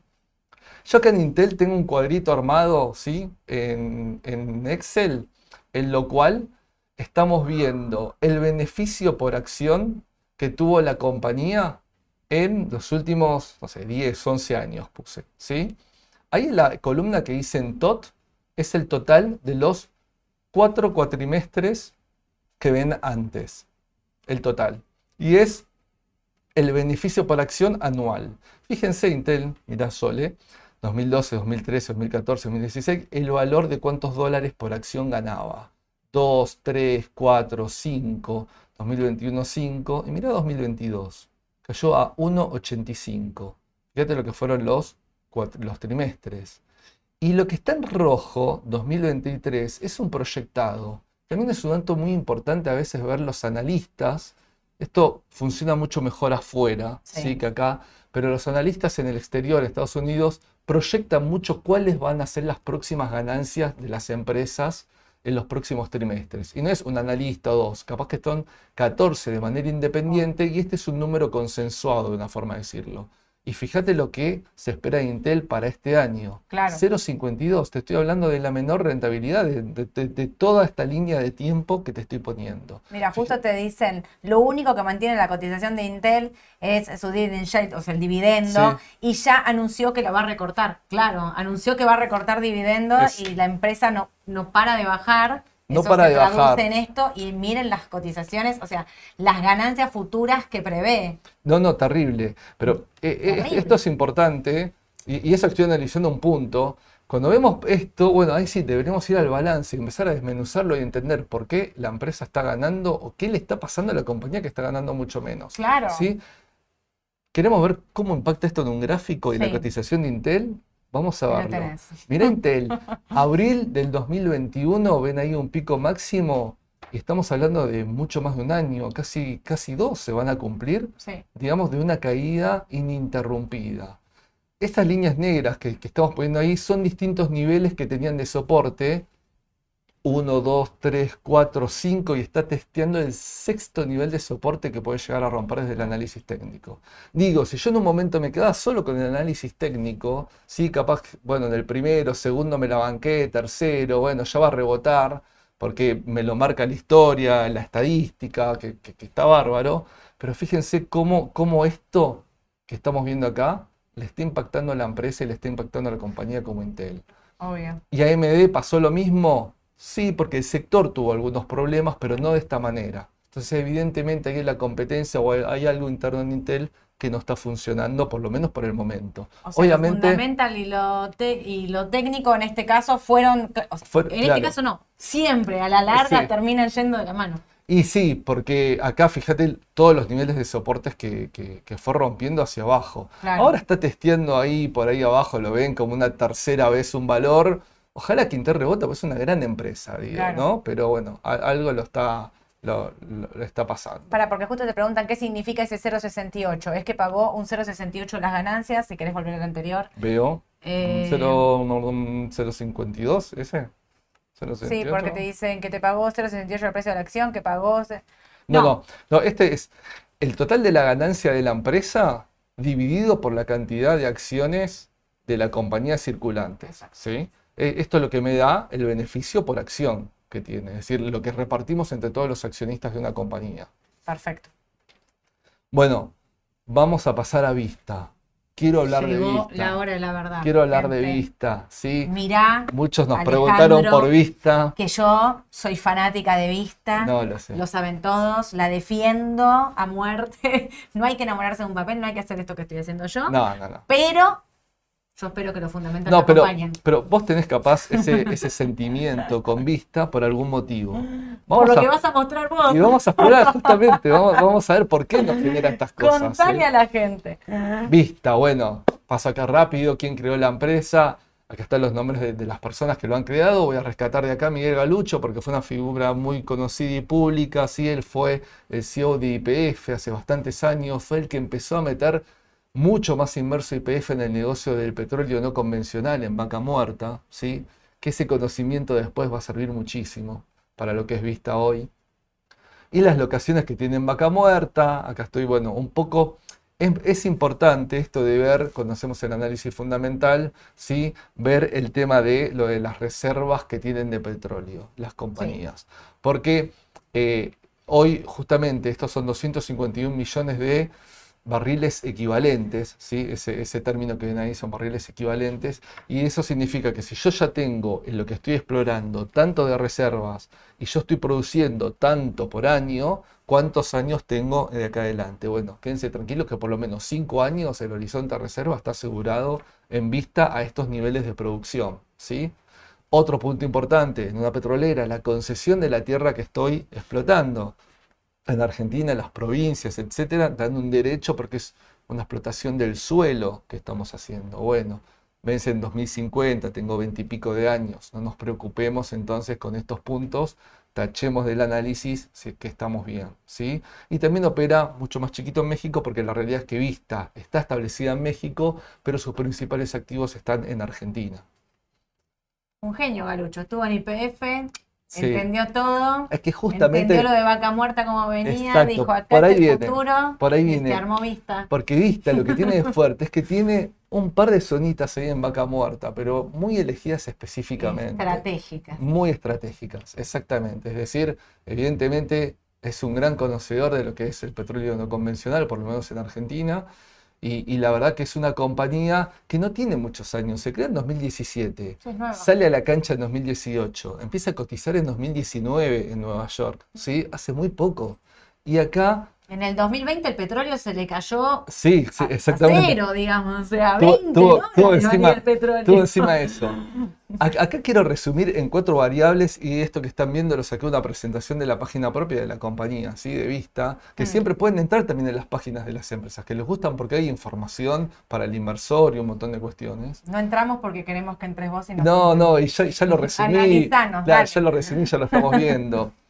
Yo acá en Intel tengo un cuadrito armado ¿sí? en, en Excel, en lo cual estamos viendo el beneficio por acción que tuvo la compañía en los últimos, no sé, 10, 11 años puse, ¿sí? Ahí en la columna que dice TOT es el total de los cuatro cuatrimestres que ven antes, el total. Y es el beneficio por acción anual. Fíjense, Intel, mira Sole, 2012, 2013, 2014, 2016, el valor de cuántos dólares por acción ganaba. 2, 3, 4, 5, 2021 5 y mira 2022. cayó a 1,85. Fíjate lo que fueron los, los trimestres. Y lo que está en rojo, 2023, es un proyectado. También es un dato muy importante a veces ver los analistas. Esto funciona mucho mejor afuera sí. que acá, pero los analistas en el exterior, Estados Unidos, proyectan mucho cuáles van a ser las próximas ganancias de las empresas en los próximos trimestres. Y no es un analista o dos, capaz que son 14 de manera independiente y este es un número consensuado, de una forma de decirlo. Y fíjate lo que se espera de Intel para este año. Claro. 0,52. Te estoy hablando de la menor rentabilidad de, toda esta línea de tiempo que te estoy poniendo. Mira, justo te dicen, lo único que mantiene la cotización de Intel es su dividend yield, o sea, el dividendo, y ya anunció que lo va a recortar. Claro, anunció que va a recortar dividendo y la empresa no, no para de bajar. No para de bajar. en esto y miren las cotizaciones, o sea, las ganancias futuras que prevé. No, no, terrible. Pero eh, eh, esto es importante y, y, eso estoy analizando un punto. Cuando vemos esto, bueno, ahí sí, deberíamos ir al balance y empezar a desmenuzarlo y entender por qué la empresa está ganando o qué le está pasando a la compañía que está ganando mucho menos. Claro. ¿sí? Queremos ver cómo impacta esto en un gráfico y la cotización de Intel. Vamos a verlo. Mira Intel, abril del 2021, ven ahí un pico máximo y estamos hablando de mucho más de un año, casi, casi dos se van a cumplir, digamos, de una caída ininterrumpida. Estas líneas negras que, que, estamos poniendo ahí son distintos niveles que tenían de soporte 1, 2, 3, 4, 5 y está testeando el sexto nivel de soporte que puede llegar a romper desde el análisis técnico. Digo, si yo en un momento me quedaba solo con el análisis técnico, sí, capaz, bueno, en el primero, segundo me la banqué, tercero, bueno, ya va a rebotar, porque me lo marca la historia, la estadística, que, está bárbaro, pero fíjense cómo, cómo esto que estamos viendo acá le está impactando a la empresa y le está impactando a la compañía como Intel. Obvio. Y a AMD pasó lo mismo, Sí, porque el sector tuvo algunos problemas, pero no de esta manera. Entonces, evidentemente, aquí en la competencia o hay algo interno en Intel que no está funcionando, por lo menos por el momento. O sea, Obviamente, lo fundamental y lo, y lo técnico en este caso fueron, en este caso no, siempre a la larga terminan yendo de la mano. Y sí, porque acá fíjate todos los niveles de soportes que, que, fue rompiendo hacia abajo. Ahora está testeando ahí, por ahí abajo, lo ven como una tercera vez un valor Ojalá que Inter rebota, pues es una gran empresa, digo, ¿no? Pero bueno, algo lo está, lo, está pasando. Para, porque justo te preguntan qué significa ese 0,68. Es que pagó un 0,68 las ganancias, si querés volver al anterior. Veo. Eh, 0,52 ese. Sí, porque te dicen que te pagó 0,68 el precio de la acción, que pagó... No. no, no, este es el total de la ganancia de la empresa dividido por la cantidad de acciones de la compañía circulante. ¿sí? Eh, esto es lo que me da el beneficio por acción que tiene, es decir, lo que repartimos entre todos los accionistas de una compañía. Perfecto. Bueno, vamos a pasar a vista. Quiero hablar de vista. la hora de la verdad. Quiero hablar de vista, ¿sí? Mirá. Muchos nos preguntaron por vista. Que yo soy fanática de vista. No lo sé. Lo saben todos. La defiendo a muerte. No hay que enamorarse de un papel, no hay que hacer esto que estoy haciendo yo. No, no, no. Pero yo espero que los fundamentos no, pero, pero vos tenés capaz ese, ese sentimiento con vista por algún motivo. por lo que vas a mostrar vos. Y vamos a explorar justamente, vamos, vamos a ver por qué nos genera estas cosas. Contale a la gente. Vista, bueno, paso acá rápido, quién creó la empresa. Acá están los nombres de, de, las personas que lo han creado. Voy a rescatar de acá a Miguel Galucho porque fue una figura muy conocida y pública. Sí, él fue el CEO de IPF hace bastantes años. Fue el que empezó a meter mucho más inmerso IPF en el negocio del petróleo no convencional, en vaca muerta, ¿sí? que ese conocimiento después va a servir muchísimo para lo que es vista hoy. Y las locaciones que tienen vaca muerta, acá estoy, bueno, un poco, es, importante esto de ver, cuando hacemos el análisis fundamental, ¿sí? ver el tema de lo de las reservas que tienen de petróleo, las compañías. Porque eh, hoy justamente estos son 251 millones de barriles equivalentes, ¿sí? ese, término que ven ahí son barriles equivalentes, y eso significa que si yo ya tengo en lo que estoy explorando tanto de reservas y yo estoy produciendo tanto por año, ¿cuántos años tengo de acá adelante? Bueno, quédense tranquilos que por lo menos 5 años el horizonte de reserva está asegurado en vista a estos niveles de producción. ¿sí? Otro punto importante en una petrolera, la concesión de la tierra que estoy explotando. En Argentina, las provincias, etcétera, dan un derecho porque es una explotación del suelo que estamos haciendo. Bueno, vence en 2050, tengo veintipico de años, no nos preocupemos entonces con estos puntos, tachemos del análisis si que estamos bien, ¿sí? Y también opera mucho más chiquito en México porque la realidad es que Vista está establecida en México, pero sus principales activos están en Argentina. Un genio, Galucho. Estuvo en IPF, entendió todo. Es que justamente. Entendió lo de vaca muerta como venía, dijo acá por ahí el viene, futuro. Por ahí y viene. se armó vista. Porque Vista lo que tiene de fuerte es que tiene un par de zonitas ahí en vaca muerta, pero muy elegidas específicamente. Estratégicas. Muy estratégicas, exactamente. Es decir, evidentemente es un gran conocedor de lo que es el petróleo no convencional, por lo menos en Argentina. Y, y la verdad que es una compañía que no tiene muchos años, se crea en 2017, Sí, es nueva. sale a la cancha en 2018, empieza a cotizar en 2019 en Nueva York, ¿sí? Hace muy poco. Y acá, En el 2020 el petróleo se le cayó sí, sí, a- a exactamente. cero, digamos. O sea, Tuvo- 20 tuvo- dólares tuvo encima- el petróleo. Tuvo encima eso. Ac- Acá quiero resumir en cuatro variables y esto que están viendo lo saqué de una presentación de la página propia de la compañía, ¿sí? de vista, que Mm. siempre pueden entrar también en las páginas de las empresas, que les gustan porque hay información para el inversor y un montón de cuestiones. No entramos porque queremos que entres vos y nos No, no, y ya, ya lo resumí. Ya lo resumí, ya lo estamos viendo.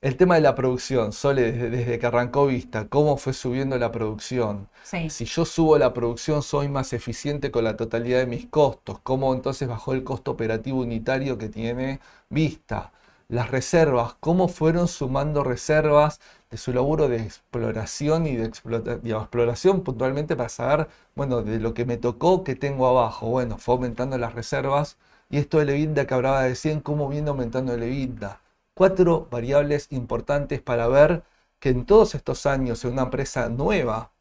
El tema de la producción, Sole, desde, desde que arrancó Vista, ¿cómo fue subiendo la producción? Sí. Si yo subo la producción, soy más eficiente con la totalidad de mis costos. ¿Cómo entonces bajó el costo operativo unitario que tiene Vista? Las reservas, ¿cómo fueron sumando reservas de su laburo de exploración y de explota- digamos, exploración puntualmente para saber, bueno, de lo que me tocó, que tengo abajo? Bueno, fue aumentando las reservas y esto del EBITDA que hablaba de 100, ¿cómo viene aumentando el EBITDA? Cuatro variables importantes para ver que en todos estos años en una empresa nueva,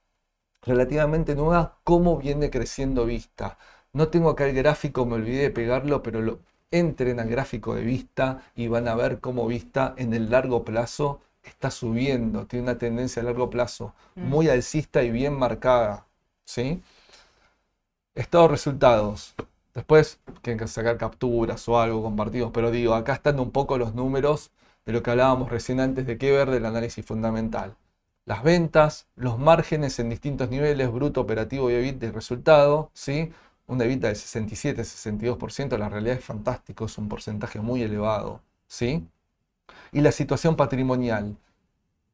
relativamente nueva, cómo viene creciendo Vista. No tengo acá el gráfico, me olvidé de pegarlo, pero lo, entren al gráfico de Vista y van a ver cómo Vista en el largo plazo está subiendo, tiene una tendencia a largo plazo Mm. muy alcista y bien marcada. ¿sí? Estados resultados. Después tienen que sacar capturas o algo compartidos, pero digo, acá están un poco los números de lo que hablábamos recién antes de que ver del análisis fundamental. Las ventas, los márgenes en distintos niveles, bruto, operativo y EBITDA y resultado, ¿sí? Un EBITDA de 67-62%, la realidad es fantástico, es un porcentaje muy elevado, ¿sí? Y la situación patrimonial,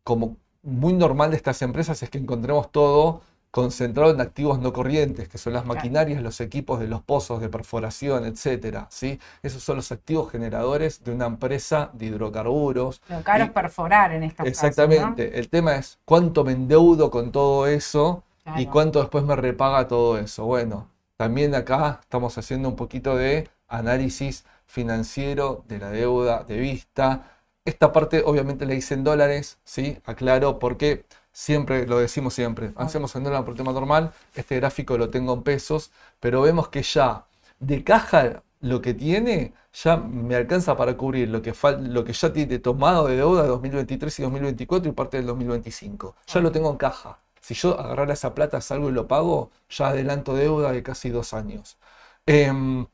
como muy normal de estas empresas es que encontremos todo concentrado en activos no corrientes, que son las maquinarias, los equipos de los pozos de perforación, etcétera, ¿sí? Esos son los activos generadores de una empresa de hidrocarburos. Lo caro Y- es perforar en casos, ¿no? Exactamente. El tema es cuánto me endeudo con todo eso y cuánto después me repaga todo eso. Bueno, también acá estamos haciendo un poquito de análisis financiero de la deuda de vista. Esta parte obviamente la hice en dólares, ¿sí? Aclaro porque siempre, lo decimos siempre, hacemos en dólar por tema normal, este gráfico lo tengo en pesos, pero vemos que ya de caja lo que tiene ya me alcanza para cubrir lo que, lo que ya tiene tomado de deuda de 2023 y 2024 y parte del 2025. Ya lo tengo en caja. Si yo agarrara esa plata, salgo y lo pago, ya adelanto deuda de casi dos años. Em,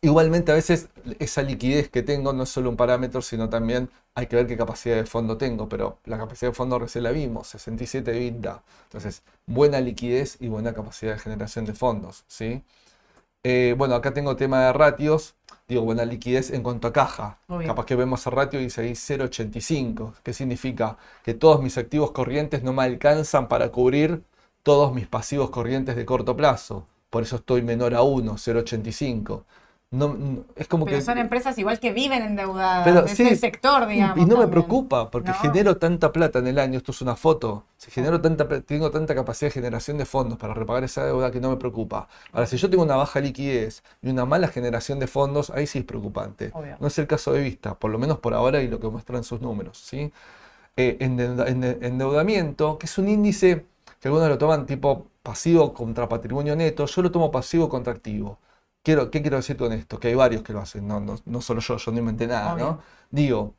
Igualmente a veces esa liquidez que tengo no es solo un parámetro, sino también hay que ver qué capacidad de fondo tengo, pero la capacidad de fondo recién la vimos, 67 EBITDA. Entonces, buena liquidez y buena capacidad de generación de fondos, ¿sí? Eh, bueno, acá tengo tema de ratios, digo buena liquidez en cuanto a caja. Capaz que vemos el ratio y dice ahí 0.85. ¿Qué significa? Que todos mis activos corrientes no me alcanzan para cubrir todos mis pasivos corrientes de corto plazo. Por eso estoy menor a 1, 0.85. No, no- es como Pero que... son empresas igual que viven endeudadas. Pero es sí, el sector, digamos. Y no me preocupa, porque No. genero tanta plata en el año, esto es una foto, si genero tanta, pla- tengo tanta capacidad de generación de fondos para repagar esa deuda que no me preocupa. Ahora, si yo tengo una baja liquidez y una mala generación de fondos, ahí sí es preocupante. Obvio. No es el caso de Vista, por lo menos por ahora y lo que muestran sus números. ¿sí? Eh, endeuda- ende- endeudamiento, que es un índice que algunos lo toman tipo pasivo contra patrimonio neto, yo lo tomo pasivo contra activo. Quiero, ¿qué quiero decir con esto? Que hay varios que lo hacen, no, no, no solo yo, yo no inventé nada, Obvio. ¿no? Digo,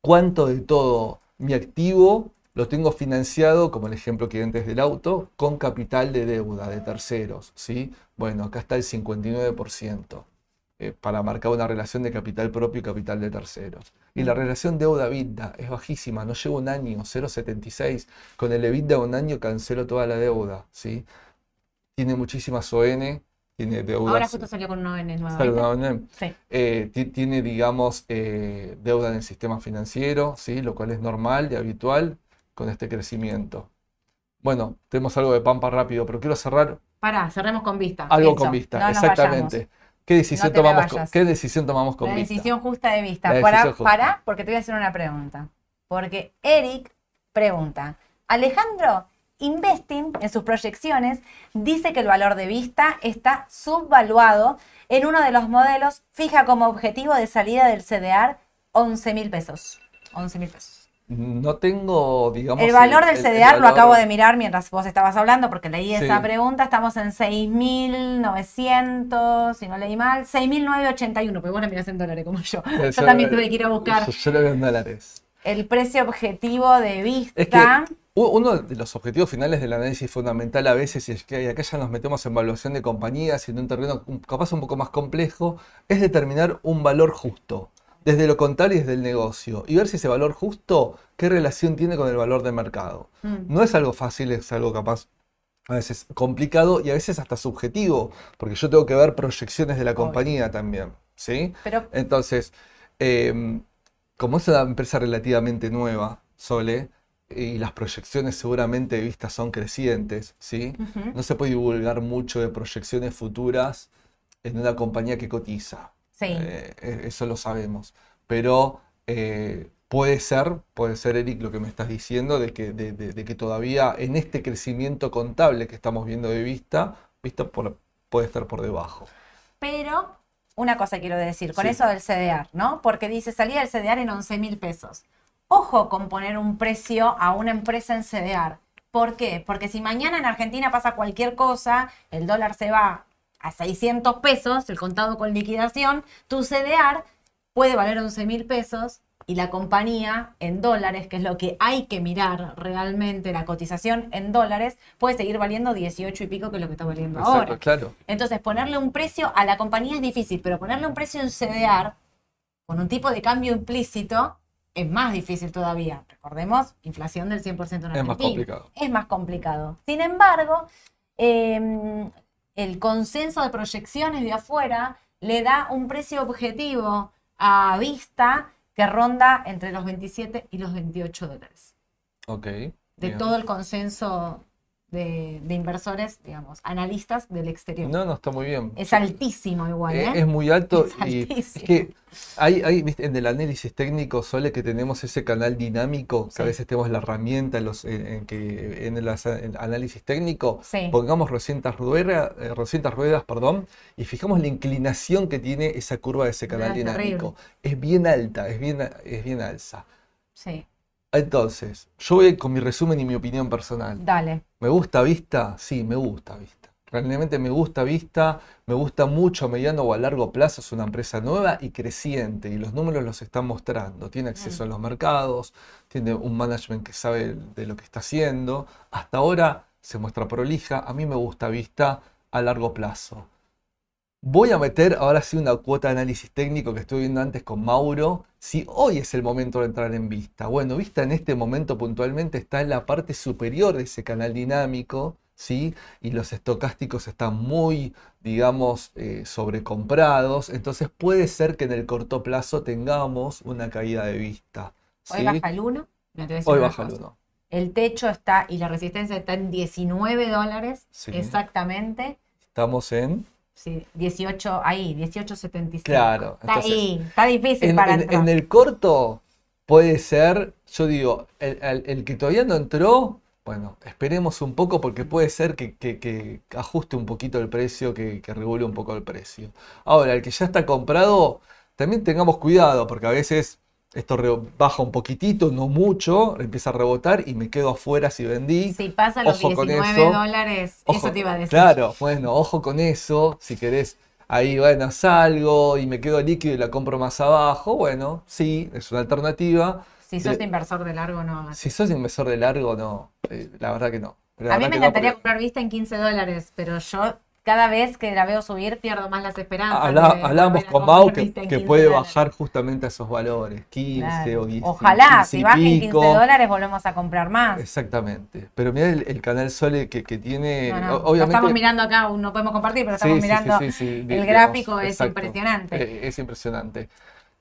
¿cuánto de todo mi activo lo tengo financiado, como el ejemplo que antes del auto, con capital de deuda de terceros? ¿sí? Bueno, acá está el 59%. eh, para marcar una relación de capital propio y capital de terceros. Y la relación deuda-EBITDA es bajísima, no llevo un año, 0,76. Con el EBITDA un año cancelo toda la deuda, ¿sí? Tiene muchísimas ON, tiene deudas. Ahora justo salió con una ON nueva. Eh, ti- tiene, digamos, eh, deuda en el sistema financiero, ¿sí? Lo cual es normal y habitual con este crecimiento. Bueno, tenemos algo de Pampa rápido, pero quiero cerrar Pará, cerremos con vista. algo Eso, con vista. no Exactamente. ¿Qué decisión, No tomamos con. ¿Qué decisión tomamos con La vista? decisión justa de vista. La justa. pará, porque te voy a hacer una pregunta. Porque Eric pregunta, Alejandro, Investing en sus proyecciones dice que el valor de vista está subvaluado en uno de los modelos, fija como objetivo de salida del CDR 11 mil pesos. 11 mil pesos. No tengo, digamos. El valor del el- el CDR lo acabo de mirar mientras vos estabas hablando, porque leí Sí. esa pregunta. Estamos en 6.900, si no leí mal, 6.981, porque vos la mirás en dólares como yo. Yo Yo- también tuve que ir a buscar Yo, yo lo veo en dólares. el precio objetivo de vista. Es que u- uno de los objetivos finales del análisis fundamental a veces, y es que acá ya nos metemos en evaluación de compañías y en un terreno capaz un poco más complejo, es determinar un valor justo, desde lo contable y desde el negocio, y ver si ese valor justo, qué relación tiene con el valor de mercado. Mm. No es algo fácil, es algo capaz a veces complicado y a veces hasta subjetivo, porque yo tengo que ver proyecciones de la compañía también, ¿sí? Pero Entonces, em, como es una empresa relativamente nueva, Sole, y las proyecciones seguramente de vista son crecientes, ¿sí? No se puede divulgar mucho de proyecciones futuras en una compañía que cotiza. sí, Eh, eh, eso lo sabemos. Pero eh, puede ser, puede ser, Eric, lo que me estás diciendo, de que, de, de- de que todavía en este crecimiento contable que estamos viendo de vista, vista por- puede estar por debajo. pero una cosa quiero decir con Sí. eso del CDR, ¿no? Porque dice salía el CDR en 11 mil pesos. Ojo con poner un precio a una empresa en CDR. ¿Por qué? Porque si mañana en Argentina pasa cualquier cosa, el dólar se va a 600 pesos, el contado con liquidación, tu CDR puede valer 11 mil pesos y la compañía en dólares, que es lo que hay que mirar realmente, la cotización en dólares, puede seguir valiendo 18 y pico que es lo que está valiendo Exacto, ahora. claro. Entonces, ponerle un precio a la compañía es difícil, pero ponerle un precio en CDR con un tipo de cambio implícito es más difícil todavía. Recordemos, inflación del 100% en Es más Argentina. complicado. Es más complicado. Sin embargo, eh, el consenso de proyecciones de afuera le da un precio objetivo a vista que ronda entre los 27 y los 28 dólares. Ok. De bien. todo el consenso de, de inversores, digamos, analistas del exterior. No, no, está muy bien. Es altísimo igual, Eh, ¿eh? Es muy alto Es y es altísimo. que hay, hay, viste, en el análisis técnico suele que tenemos ese canal dinámico, que Sí. a veces tenemos la herramienta en, los, en, en que, en el en análisis técnico, Sí. pongamos 200 ruedas, eh, 200 ruedas, perdón, y fijamos la inclinación que tiene esa curva de ese canal dinámico. Es bien alta, es bien, es bien alza. Sí, Entonces, yo voy con mi resumen y mi opinión personal. dale. ¿Me gusta Vista? Sí, me gusta Vista. Realmente me gusta Vista, me gusta mucho a mediano o a largo plazo. Es una empresa nueva y creciente y los números los están mostrando. Tiene acceso a los mercados, tiene un management que sabe de lo que está haciendo. Hasta ahora se muestra prolija. A mí me gusta Vista a largo plazo. Voy a meter ahora sí una cuota de análisis técnico que estuve viendo antes con Mauro. Si hoy es el momento de entrar en Vista. Bueno, Vista en este momento puntualmente está en la parte superior de ese canal dinámico, ¿sí? Y los estocásticos están muy, digamos, eh, sobrecomprados. Entonces puede ser que en el corto plazo tengamos una caída de Vista. Hoy baja el 1. Hoy baja el 1. El techo está y la resistencia está en 19 dólares Sí. exactamente. Estamos en... Sí, 18, ahí, 18.75. Claro, Está entonces, ahí, está difícil En, para en- entrar. en el corto puede ser, yo digo, el, el- el que todavía no entró, bueno, esperemos un poco porque puede ser que, que- que ajuste un poquito el precio, que, que regule un poco el precio. Ahora, el que ya está comprado, también tengamos cuidado porque a veces esto baja un poquitito, no mucho, empieza a rebotar y me quedo afuera si vendí. Si pasa los Ojo con 19 eso. dólares, Ojo, eso te iba a decir. Claro, bueno, ojo con eso. Si querés, ahí, bueno, salgo y me quedo líquido y la compro más abajo. Bueno, sí, es una alternativa. Si sos Pero- inversor de largo, no. Si sos inversor de largo, no. eh, la verdad que no. A mí me no, encantaría porque- comprar vista en 15 dólares, pero yo cada vez que la veo subir pierdo más las esperanzas. Habla- de hablábamos con Mau que, Vista en que 15 puede dólares. bajar justamente a esos valores, 15 Claro. o 10. Ojalá, 15 si bajen 15 pico. dólares volvemos a comprar más. Exactamente. Pero mira el, el canal Sole que, que tiene. No, no, obviamente. estamos mirando acá, no podemos compartir, pero estamos sí, mirando sí, sí, el digamos, gráfico, es exacto. impresionante. Eh, es impresionante.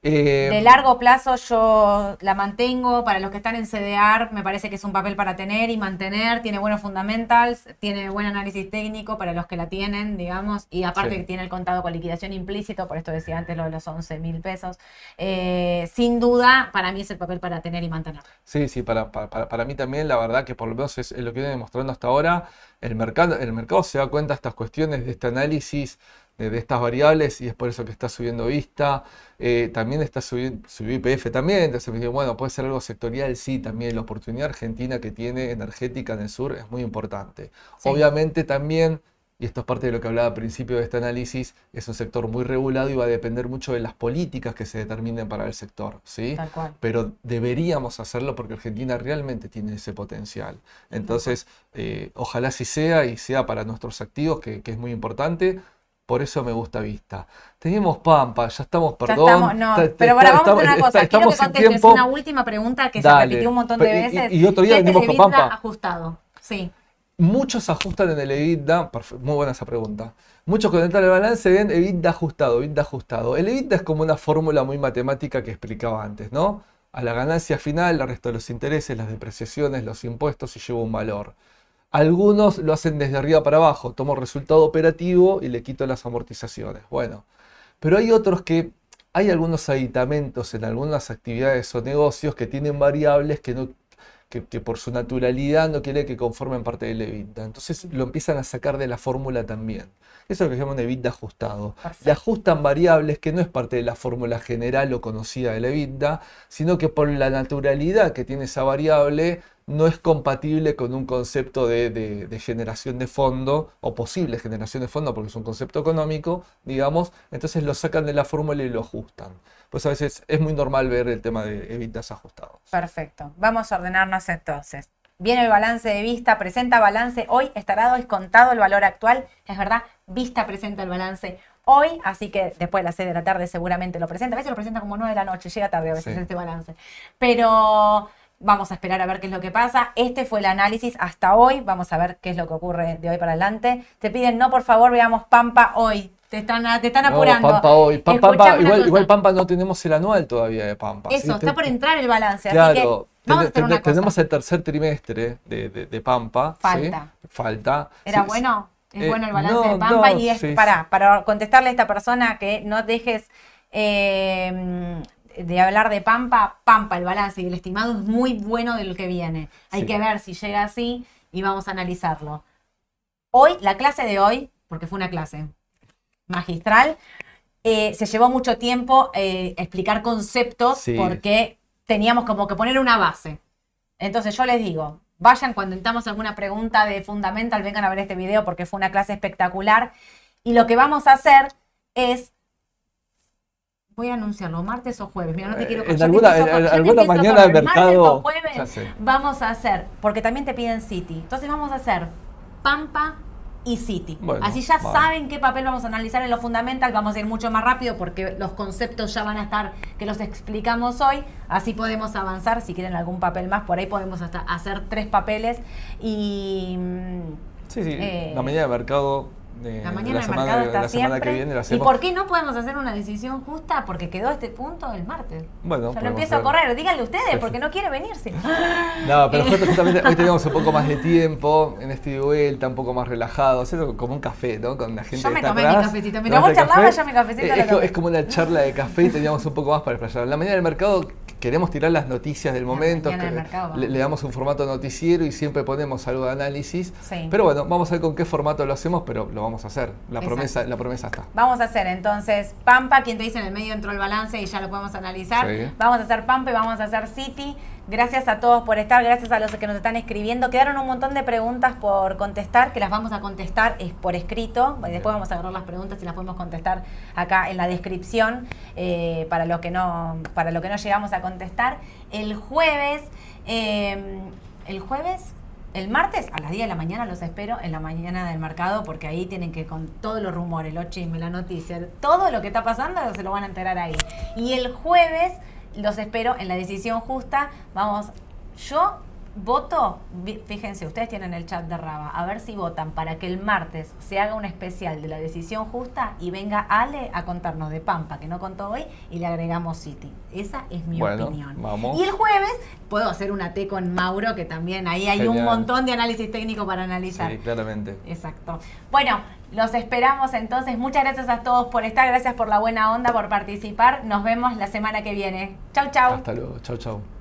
Eh, De largo plazo yo la mantengo, para los que están en CDR me parece que es un papel para tener y mantener, tiene buenos fundamentals, tiene buen análisis técnico para los que la tienen, digamos, y aparte Sí. que tiene el contado con liquidación implícito, por esto decía antes lo de los 11 mil pesos. Eh, sin duda, para mí es el papel para tener y mantener. Sí, sí, para, para, para- mí también, la verdad que por lo menos es, es lo que viene demostrando hasta ahora. El mercado, el mercado se da cuenta de estas cuestiones, de este análisis, de, estas variables, y es por eso que está subiendo Vista. Eh, también está subiendo, subió IPF también. Entonces me digo, bueno, puede ser algo sectorial, sí, también. La oportunidad argentina que tiene energética en el sur es muy importante. Sí. Obviamente también. Y esto es parte de lo que hablaba al principio de este análisis, es un sector muy regulado y va a depender mucho de las políticas que se determinen para el sector, ¿sí? Tal cual. pero deberíamos hacerlo porque Argentina realmente tiene ese potencial. Entonces, eh, ojalá sí sea y sea para nuestros activos, que, que es muy importante. Por eso me gusta Vista. Teníamos Pampa, ya estamos, Ya perdón. estamos, no, pero ahora vamos a una cosa. está- Quiero que contestes una última pregunta que Dale. se repitió un montón de Pero- y- veces. y otro día venimos el con Pampa. ajustado. Sí. Muchos ajustan en el EBITDA, muy buena esa pregunta. Muchos cuando entran al balance ven EBITDA ajustado, EBITDA ajustado. El EBITDA es como una fórmula muy matemática que explicaba antes, ¿no? A la ganancia final le resto los intereses, las depreciaciones, los impuestos y llevo un valor. Algunos lo hacen desde arriba para abajo, tomo resultado operativo y le quito las amortizaciones. Bueno, pero hay otros que hay algunos aditamentos en algunas actividades o negocios que tienen variables que no que, que por su naturalidad no quiere que conformen parte del EBITDA. Entonces lo empiezan a sacar de la fórmula también. Eso es lo que se llama un EBITDA ajustado. Perfecto. Le ajustan variables que no es parte de la fórmula general o conocida del EBITDA, sino que por la naturalidad que tiene esa variable no es compatible con un concepto de, de- de generación de fondo o posible generación de fondo porque es un concepto económico, digamos, entonces lo sacan de la fórmula y lo ajustan. Pues a veces es muy normal ver el tema de EBITDAs ajustados. Perfecto. Vamos a ordenarnos entonces. Viene el balance de Vista, presenta balance hoy, estará descontado el valor actual. Es verdad, Vista presenta el balance hoy, así que después de las 6 de la tarde seguramente lo presenta. A veces lo presenta como 9 de la noche, llega tarde a veces Sí. este balance. Pero vamos a esperar a ver qué es lo que pasa. Este fue el análisis hasta hoy. Vamos a ver qué es lo que ocurre de hoy para adelante. Te piden, no, por favor, veamos Pampa hoy. Te están, te están No, apurando. Pampa hoy. Pam- Pampa, igual, igual Pampa no tenemos el anual todavía de Pampa. ¿sí? Eso, está por entrar el balance. así Claro, que vamos a ten- hacer una ten- cosa. tenemos el tercer trimestre de, de- de Pampa. ¿sí? Falta. Falta. ¿Era Sí, bueno? Es Eh, bueno el balance no, de Pampa no, y es sí, para, para contestarle a esta persona que no dejes eh, de hablar de Pampa, Pampa, el balance y el estimado es muy bueno de lo que viene. Hay Sí. que ver si llega así y vamos a analizarlo. Hoy, la clase de hoy, porque fue una clase magistral, eh, se llevó mucho tiempo eh, explicar conceptos Sí. porque teníamos como que poner una base. Entonces yo les digo, vayan cuando entramos alguna pregunta de Fundamental, vengan a ver este video porque fue una clase espectacular. Y lo que vamos a hacer es, voy a anunciarlo, martes o jueves. Mira, no te Eh, quiero en alguna- en- alguna mañana con de martes o mercado, jueves vamos a hacer, porque también te piden City. Entonces vamos a hacer Pampa y City. Bueno, Así ya vale. saben qué papel vamos a analizar en lo fundamental. Vamos a ir mucho más rápido porque los conceptos ya van a estar que los explicamos hoy. Así podemos avanzar. Si quieren algún papel más, por ahí podemos hasta hacer tres papeles. Y mm, Sí, sí. Eh, la mañana de mercado de, la de mañana del semana, mercado de está la semana siempre. que viene la ¿Y por qué no podemos hacer una decisión justa? Porque quedó este punto el martes. Bueno, Ya lo empiezo a correr. Díganle ustedes, Perfecto. porque no quiere venirse. No, pero justo- justamente hoy teníamos un poco más de tiempo en este vuelta, un poco más relajado, eso como un café, ¿no? Con la gente Yo me está tomé mi atrás. cafecito. Mientras ¿Tomaste vos charlabas, yo mi cafecito Eh, es, es como una charla de café y teníamos un poco más para explayar. La mañana del mercado queremos tirar las noticias del momento, que- mercado, le, damos un formato noticiero y siempre ponemos algo de análisis. Sí. Pero bueno, vamos a ver con qué formato lo hacemos, pero lo vamos a hacer. La Exacto. promesa, la promesa está. Vamos a hacer entonces Pampa, quien te dice en el medio entró el balance y ya lo podemos analizar. Sí. Vamos a hacer Pampa y vamos a hacer City. Gracias a todos por estar, gracias a los que nos están escribiendo. Quedaron un montón de preguntas por contestar, que las vamos a contestar es por escrito. Después Bien. vamos a agarrar las preguntas y las podemos contestar acá en la descripción eh, para lo que no para lo que no llegamos a contestar. El jueves, eh, el jueves el martes a las 10 de la mañana los espero en la mañana del mercado porque ahí tienen que con todos los rumores, los chismes, la noticia, todo lo que está pasando se lo van a enterar ahí. Y el jueves los espero en la decisión justa. Vamos, yo voto, fíjense, ustedes tienen el chat de Raba, a ver si votan para que el martes se haga un especial de la decisión justa y venga Ale a contarnos de Pampa, que no contó hoy, y le agregamos City. Esa es mi opinión. Y el jueves puedo hacer una T con Mauro, que también ahí hay un montón de análisis técnico para analizar. Sí, claramente. Exacto. Bueno, los esperamos entonces. Muchas gracias a todos por estar, gracias por la buena onda, por participar. Nos vemos la semana que viene. Chau, chau. Hasta luego. Chau, chau.